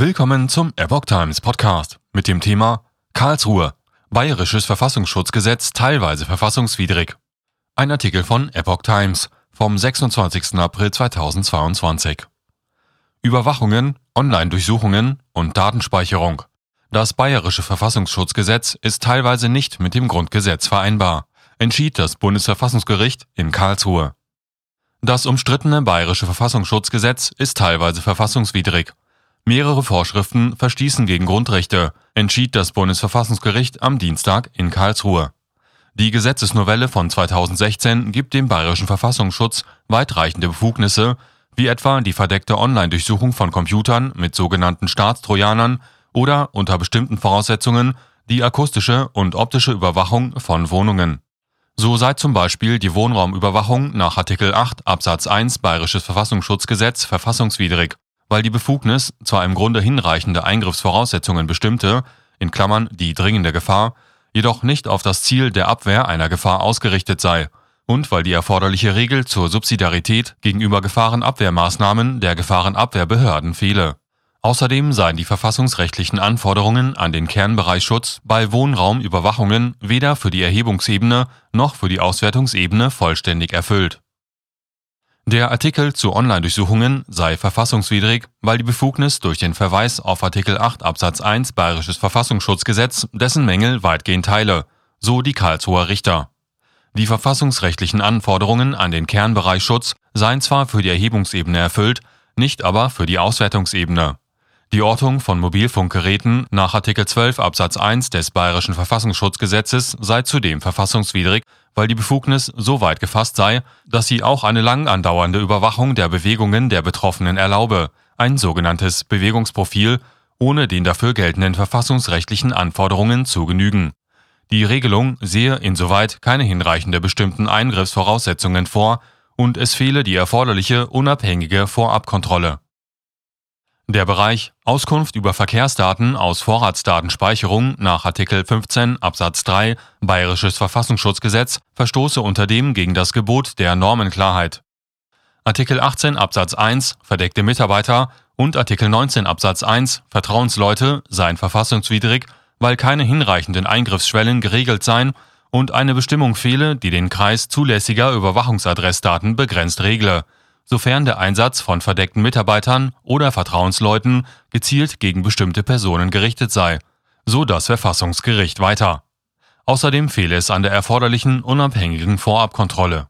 Willkommen zum Epoch Times Podcast mit dem Thema Karlsruhe. Bayerisches Verfassungsschutzgesetz teilweise verfassungswidrig. Ein Artikel von Epoch Times vom 26. April 2022. Überwachungen, Online-Durchsuchungen und Datenspeicherung. Das Bayerische Verfassungsschutzgesetz ist teilweise nicht mit dem Grundgesetz vereinbar, entschied das Bundesverfassungsgericht in Karlsruhe. Das umstrittene Bayerische Verfassungsschutzgesetz ist teilweise verfassungswidrig Mehrere Vorschriften verstießen gegen Grundrechte, entschied das Bundesverfassungsgericht am Dienstag in Karlsruhe. Die Gesetzesnovelle von 2016 gibt dem bayerischen Verfassungsschutz weitreichende Befugnisse, wie etwa die verdeckte Online-Durchsuchung von Computern mit sogenannten Staatstrojanern oder unter bestimmten Voraussetzungen die akustische und optische Überwachung von Wohnungen. So sei zum Beispiel die Wohnraumüberwachung nach Artikel 8 Absatz 1 Bayerisches Verfassungsschutzgesetz verfassungswidrig weil die Befugnis zwar im Grunde hinreichende Eingriffsvoraussetzungen bestimmte in Klammern (die dringende Gefahr), jedoch nicht auf das Ziel der Abwehr einer Gefahr ausgerichtet sei und weil die erforderliche Regel zur Subsidiarität gegenüber Gefahrenabwehrmaßnahmen der Gefahrenabwehrbehörden fehle. Außerdem seien die verfassungsrechtlichen Anforderungen an den Kernbereichsschutz bei Wohnraumüberwachungen weder für die Erhebungsebene noch für die Auswertungsebene vollständig erfüllt der Artikel zu Online-Durchsuchungen sei verfassungswidrig, weil die Befugnis durch den Verweis auf Artikel 8 Absatz 1 Bayerisches Verfassungsschutzgesetz dessen Mängel weitgehend teile, so die Karlsruher Richter. Die verfassungsrechtlichen Anforderungen an den Kernbereichschutz seien zwar für die Erhebungsebene erfüllt, nicht aber für die Auswertungsebene. Die Ortung von Mobilfunkgeräten nach Artikel 12 Absatz 1 des Bayerischen Verfassungsschutzgesetzes sei zudem verfassungswidrig, weil die Befugnis so weit gefasst sei, dass sie auch eine lang andauernde Überwachung der Bewegungen der Betroffenen erlaube, ein sogenanntes Bewegungsprofil, ohne den dafür geltenden verfassungsrechtlichen Anforderungen zu genügen. Die Regelung sehe insoweit keine hinreichende bestimmten Eingriffsvoraussetzungen vor und es fehle die erforderliche unabhängige Vorabkontrolle der Bereich Auskunft über Verkehrsdaten aus Vorratsdatenspeicherung nach Artikel 15 Absatz 3 Bayerisches Verfassungsschutzgesetz verstoße unter dem gegen das Gebot der Normenklarheit. Artikel 18 Absatz 1 Verdeckte Mitarbeiter und Artikel 19 Absatz 1 Vertrauensleute seien verfassungswidrig, weil keine hinreichenden Eingriffsschwellen geregelt seien und eine Bestimmung fehle, die den Kreis zulässiger Überwachungsadressdaten begrenzt regle sofern der Einsatz von verdeckten Mitarbeitern oder Vertrauensleuten gezielt gegen bestimmte Personen gerichtet sei, so das Verfassungsgericht weiter. Außerdem fehle es an der erforderlichen unabhängigen Vorabkontrolle.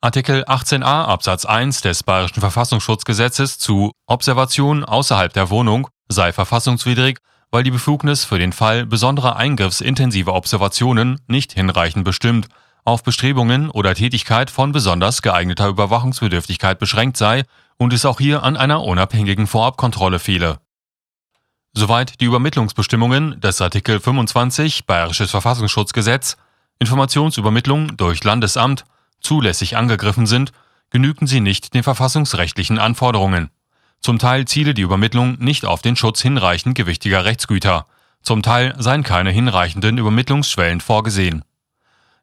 Artikel 18a Absatz 1 des Bayerischen Verfassungsschutzgesetzes zu Observation außerhalb der Wohnung sei verfassungswidrig, weil die Befugnis für den Fall besonderer eingriffsintensiver Observationen nicht hinreichend bestimmt auf Bestrebungen oder Tätigkeit von besonders geeigneter Überwachungsbedürftigkeit beschränkt sei und es auch hier an einer unabhängigen Vorabkontrolle fehle. Soweit die Übermittlungsbestimmungen des Artikel 25 Bayerisches Verfassungsschutzgesetz Informationsübermittlung durch Landesamt zulässig angegriffen sind, genügten sie nicht den verfassungsrechtlichen Anforderungen. Zum Teil ziele die Übermittlung nicht auf den Schutz hinreichend gewichtiger Rechtsgüter, zum Teil seien keine hinreichenden Übermittlungsschwellen vorgesehen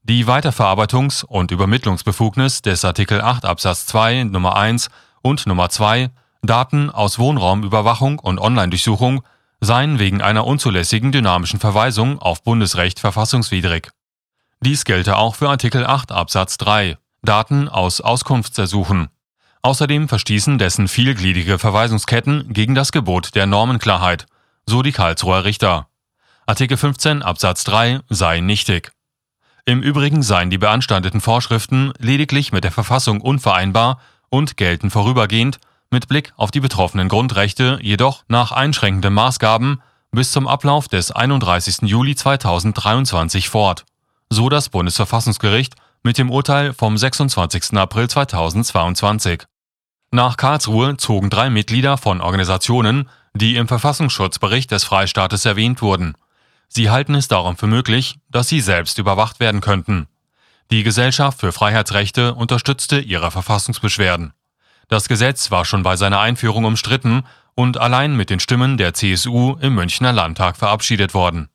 die Weiterverarbeitungs- und Übermittlungsbefugnis des Artikel 8 Absatz 2 Nummer 1 und Nummer 2 Daten aus Wohnraumüberwachung und Online-Durchsuchung seien wegen einer unzulässigen dynamischen Verweisung auf Bundesrecht verfassungswidrig. Dies gelte auch für Artikel 8 Absatz 3 Daten aus Auskunftsersuchen. Außerdem verstießen dessen vielgliedrige Verweisungsketten gegen das Gebot der Normenklarheit, so die Karlsruher Richter. Artikel 15 Absatz 3 sei nichtig. Im Übrigen seien die beanstandeten Vorschriften lediglich mit der Verfassung unvereinbar und gelten vorübergehend mit Blick auf die betroffenen Grundrechte jedoch nach einschränkenden Maßgaben bis zum Ablauf des 31. Juli 2023 fort, so das Bundesverfassungsgericht mit dem Urteil vom 26. April 2022. Nach Karlsruhe zogen drei Mitglieder von Organisationen, die im Verfassungsschutzbericht des Freistaates erwähnt wurden, Sie halten es darum für möglich, dass sie selbst überwacht werden könnten. Die Gesellschaft für Freiheitsrechte unterstützte ihre Verfassungsbeschwerden. Das Gesetz war schon bei seiner Einführung umstritten und allein mit den Stimmen der CSU im Münchner Landtag verabschiedet worden